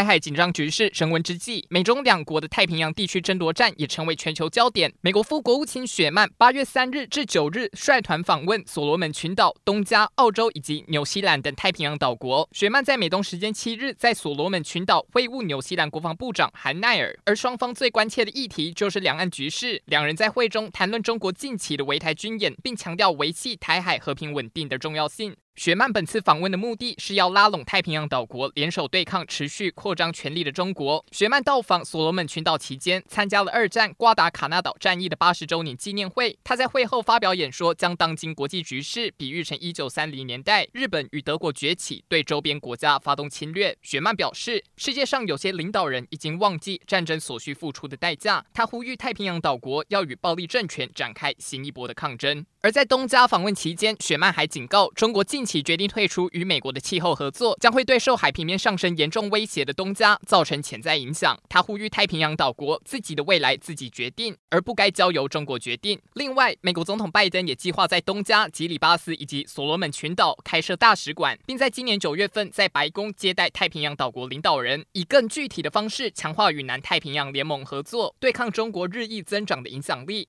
台海紧张局势升温之际，美中两国的太平洋地区争夺战也成为全球焦点。美国副国务卿雪曼八月三日至九日率团访问所罗门群岛、东加、澳洲以及纽西兰等太平洋岛国。雪曼在美东时间七日在所罗门群岛会晤纽西兰国防部长韩奈尔，而双方最关切的议题就是两岸局势。两人在会中谈论中国近期的围台军演，并强调维系台海和平稳定的重要性。雪曼本次访问的目的是要拉拢太平洋岛国联手对抗持续扩张权力的中国。雪曼到访所罗门群岛期间，参加了二战瓜达卡纳岛战役的八十周年纪念会。他在会后发表演说，将当今国际局势比喻成一九三零年代日本与德国崛起，对周边国家发动侵略。雪曼表示，世界上有些领导人已经忘记战争所需付出的代价。他呼吁太平洋岛国要与暴力政权展开新一波的抗争。而在东加访问期间，雪曼还警告中国近其决定退出与美国的气候合作，将会对受海平面上升严重威胁的东加造成潜在影响。他呼吁太平洋岛国自己的未来自己决定，而不该交由中国决定。另外，美国总统拜登也计划在东加、吉里巴斯以及所罗门群岛开设大使馆，并在今年九月份在白宫接待太平洋岛国领导人，以更具体的方式强化与南太平洋联盟合作，对抗中国日益增长的影响力。